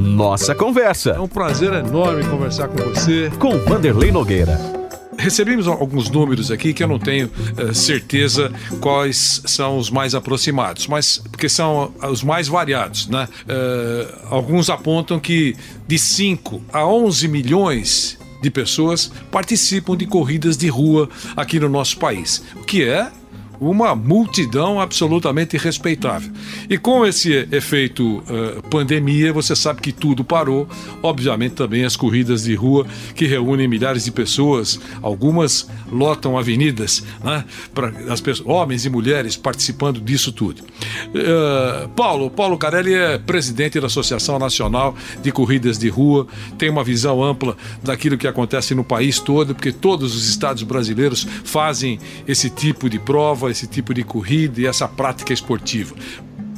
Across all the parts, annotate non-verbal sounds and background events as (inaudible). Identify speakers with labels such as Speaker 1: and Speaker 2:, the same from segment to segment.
Speaker 1: Nossa Conversa.
Speaker 2: É um prazer enorme conversar com você.
Speaker 1: Com Vanderlei Nogueira.
Speaker 2: Recebemos alguns números aqui que eu não tenho uh, certeza quais são os mais aproximados, mas porque são os mais variados, né? Uh, alguns apontam que de 5 a 11 milhões de pessoas participam de corridas de rua aqui no nosso país, o que é uma multidão absolutamente respeitável. E com esse efeito uh, pandemia, você sabe que tudo parou. Obviamente também as corridas de rua que reúnem milhares de pessoas, algumas lotam avenidas, né? Para as pessoas, homens e mulheres participando disso tudo. Uh, Paulo, Paulo Carelli é presidente da Associação Nacional de Corridas de Rua, tem uma visão ampla daquilo que acontece no país todo, porque todos os estados brasileiros fazem esse tipo de prova esse tipo de corrida e essa prática esportiva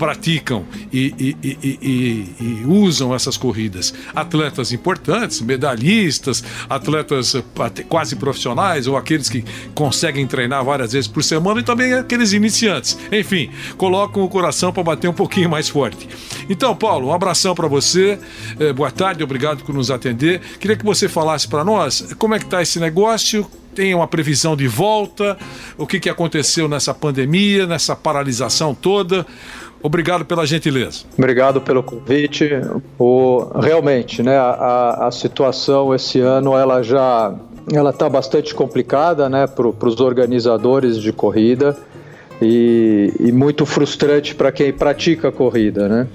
Speaker 2: praticam e, e, e, e, usam essas corridas. Atletas importantes, medalhistas, atletas eh, quase profissionais ou aqueles que conseguem treinar várias vezes por semana e também aqueles iniciantes. Enfim, colocam o coração para bater um pouquinho mais forte. Então, Paulo, um abração para você. Eh, boa tarde, obrigado por nos atender. Queria que você falasse para nós como é que está esse negócio, tem uma previsão de volta, o que, que aconteceu nessa pandemia, nessa paralisação toda. Obrigado pela gentileza.
Speaker 3: Obrigado pelo convite. O, realmente, né, a, a situação esse ano ela já ela está bastante complicada né, para os organizadores de corrida e, e muito frustrante para quem pratica corrida. Né?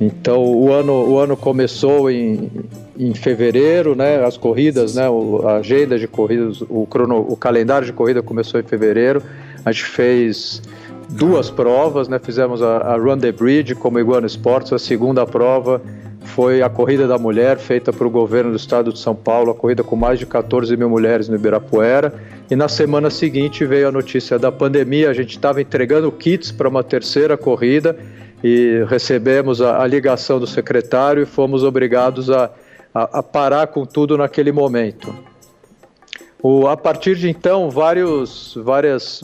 Speaker 3: Então o ano, o ano começou em, em fevereiro, né? As corridas, né? O, a agenda de corridas, o, crono, o calendário de corrida começou em fevereiro. A gente fez duas provas, né? Fizemos a, a Run the Bridge como Iguana Sports. A segunda prova foi a corrida da mulher feita para o governo do estado de São Paulo, a corrida com mais de 14 mil mulheres no Ibirapuera. E na semana seguinte veio a notícia da pandemia. A gente estava entregando kits para uma terceira corrida e recebemos a, a ligação do secretário e fomos obrigados a, a, a parar com tudo naquele momento. O, a partir de então, vários, vários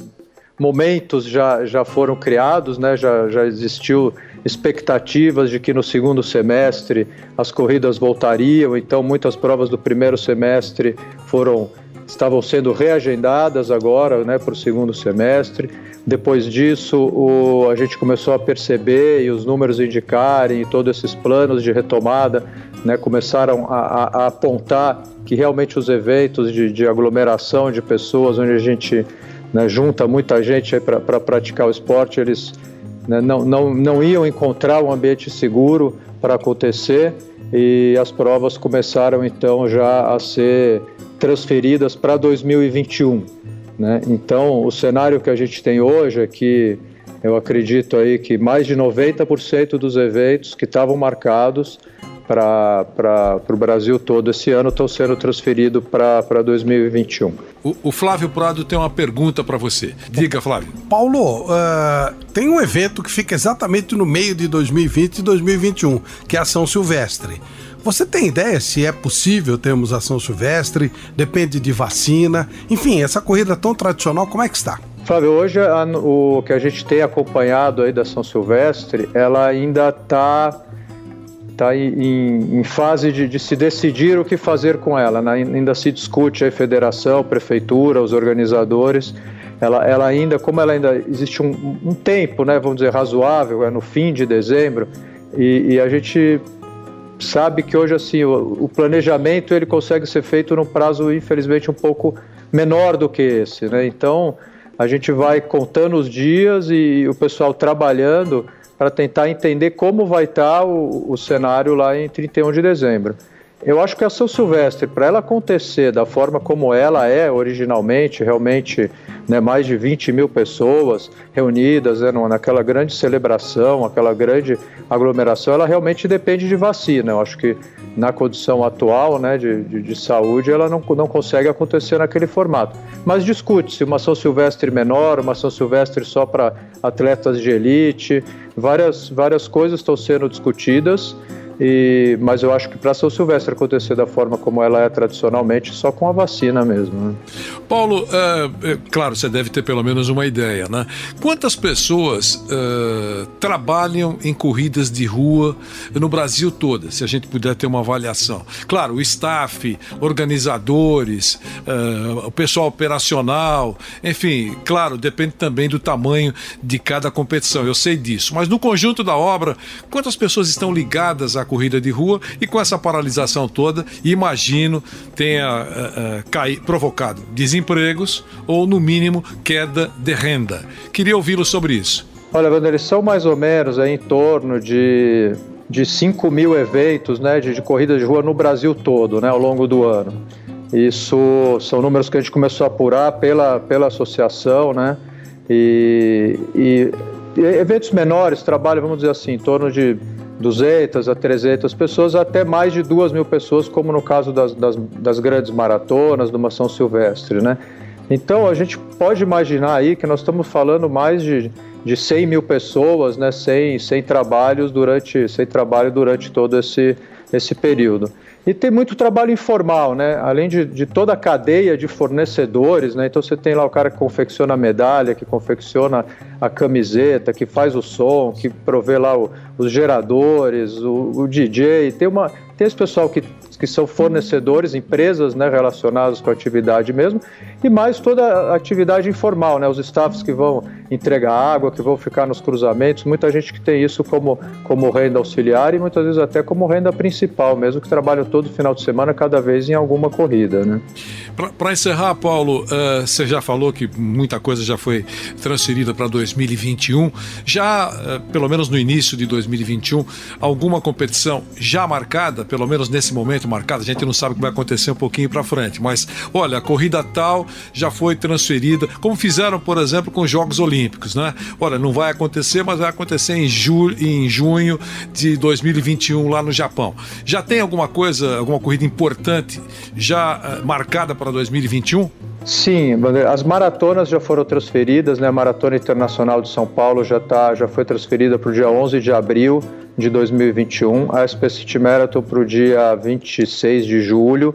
Speaker 3: momentos já, já foram criados, né? já, já existiu expectativas de que no segundo semestre as corridas voltariam, então muitas provas do primeiro semestre foram estavam sendo reagendadas agora né, para o segundo semestre. Depois disso, o, a gente começou a perceber e os números indicarem, e todos esses planos de retomada né, começaram a, a, a, apontar que realmente os eventos de, de, aglomeração de pessoas, onde a gente né, junta muita gente para pra praticar o esporte, eles né, não, não, não iam encontrar um ambiente seguro para acontecer e as provas começaram então já a ser transferidas para 2021. Né? Então, o cenário que a gente tem hoje é que eu acredito aí que mais de 90% dos eventos que estavam marcados para o Brasil todo esse ano estão sendo transferidos para 2021.
Speaker 2: O, o, Flávio Prado tem uma pergunta para você. Diga, Flávio.
Speaker 4: Paulo, uh, tem um evento que fica exatamente no meio de 2020 e 2021, que é a São Silvestre. Você tem ideia se é possível termos ação silvestre? Depende de vacina. Enfim, essa corrida tão tradicional, como é que está?
Speaker 3: Flávio, hoje a, o que a gente tem acompanhado aí da São Silvestre, ela ainda está tá em, em, fase de, de, se decidir o que fazer com ela. Né? Ainda se discute a federação, prefeitura, os organizadores. Ela, ela ainda, como ela ainda existe um, um tempo, né, vamos dizer, razoável, é no fim de dezembro, e, e a gente sabe que hoje assim o, o, planejamento ele consegue ser feito num prazo infelizmente um pouco menor do que esse, né? Então a gente vai contando os dias e o pessoal trabalhando para tentar entender como vai estar tá o, o cenário lá em 31 de dezembro. Eu acho que a São Silvestre, para ela acontecer da forma como ela é originalmente, realmente né, mais de 20 mil pessoas reunidas né, naquela grande celebração, aquela grande aglomeração, ela realmente depende de vacina. Eu acho que na condição atual né, de, de, de saúde, ela não, não consegue acontecer naquele formato. Mas discute-se uma São Silvestre menor, uma São Silvestre só para atletas de elite, várias, várias coisas estão sendo discutidas. E, (laughs) mas eu acho que para São Silvestre acontecer da forma como ela é tradicionalmente, só com a vacina mesmo. Né?
Speaker 2: Paulo, é, é, claro, você deve ter pelo menos uma ideia, né? Quantas pessoas é, trabalham em corridas de rua no Brasil todo, se a gente puder ter uma avaliação? Claro, o staff, organizadores, é, o pessoal operacional, enfim, claro, depende também do tamanho de cada competição, eu sei disso. Mas no conjunto da obra, quantas pessoas estão ligadas à corrida de rua e com essa paralisação toda, imagino tenha uh, uh, caí, provocado desempregos ou, no mínimo, queda de renda. Queria ouvi-lo sobre isso.
Speaker 3: Olha, Wander, são mais ou menos aí, em torno de, de 5 mil eventos né, de, de corrida de rua no Brasil todo, né, ao longo do ano. Isso são números que a gente começou a apurar pela, pela associação, né? E, e, e eventos menores trabalham, vamos dizer assim, em torno de 200 a 300 pessoas, até mais de 2 mil pessoas, como no caso das, das, das grandes maratonas, do São Silvestre, né? Então a gente pode imaginar aí que nós estamos falando mais de, de 100 mil pessoas, né, sem, sem trabalhos durante, sem trabalho durante todo esse, esse período. E tem muito trabalho informal, né? Além de, de toda a cadeia de fornecedores, né? Então você tem lá o cara que confecciona a medalha, que confecciona a camiseta, que faz o som, que provê lá o, os geradores, o, o DJ. Tem uma tem esse pessoal que que são fornecedores, empresas né, relacionadas com a atividade mesmo, e mais toda a atividade informal, né, os staffs que vão entregar água, que vão ficar nos cruzamentos, muita gente que tem isso como, como renda auxiliar e muitas vezes até como renda principal, mesmo que trabalham todo final de semana, cada vez em alguma corrida. Né?
Speaker 2: Para encerrar, Paulo, uh, você já falou que muita coisa já foi transferida para 2021, já, uh, pelo menos no início de 2021, alguma competição já marcada, pelo menos nesse momento, marcada, a gente não sabe o que vai acontecer um pouquinho para frente, mas olha, a corrida tal já foi transferida, como fizeram, por exemplo, com os Jogos Olímpicos, né? Olha, não vai acontecer, mas vai acontecer em, ju em junho de 2021 lá no Japão. Já tem alguma coisa, alguma corrida importante já uh, marcada para 2021?
Speaker 3: Sim, as maratonas já foram transferidas, né? A Maratona Internacional de São Paulo já, tá, já foi transferida para o dia 11 de abril de 2021, a SP City Marathon para o dia 26 de julho.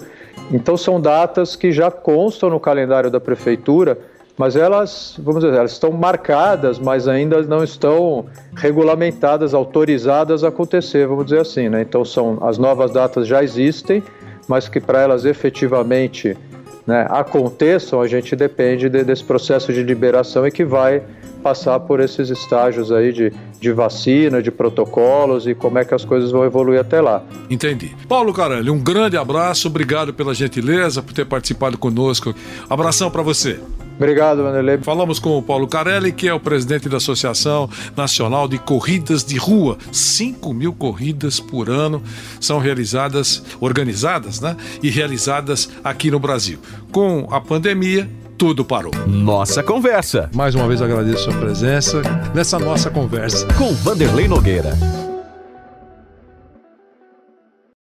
Speaker 3: Então são datas que já constam no calendário da prefeitura, mas elas, vamos dizer, elas estão marcadas, mas ainda não estão regulamentadas, autorizadas a acontecer, vamos dizer assim, né? Então são as novas datas já existem, mas que para elas efetivamente né, aconteçam, a gente depende de, desse processo de liberação e que vai passar por esses estágios aí de, de vacina, de protocolos e como é que as coisas vão evoluir até lá.
Speaker 2: Entendi. Paulo Carelli, um grande abraço, obrigado pela gentileza, por ter participado conosco. Abração para você.
Speaker 3: Obrigado, Vanderlei.
Speaker 2: Falamos com o Paulo Carelli, que é o presidente da Associação Nacional de Corridas de Rua. 5 mil corridas por ano são realizadas, organizadas, né? E realizadas aqui no Brasil. Com a pandemia, tudo parou.
Speaker 1: Nossa conversa.
Speaker 2: Mais uma vez agradeço a sua presença nessa nossa conversa.
Speaker 1: Com Vanderlei Nogueira.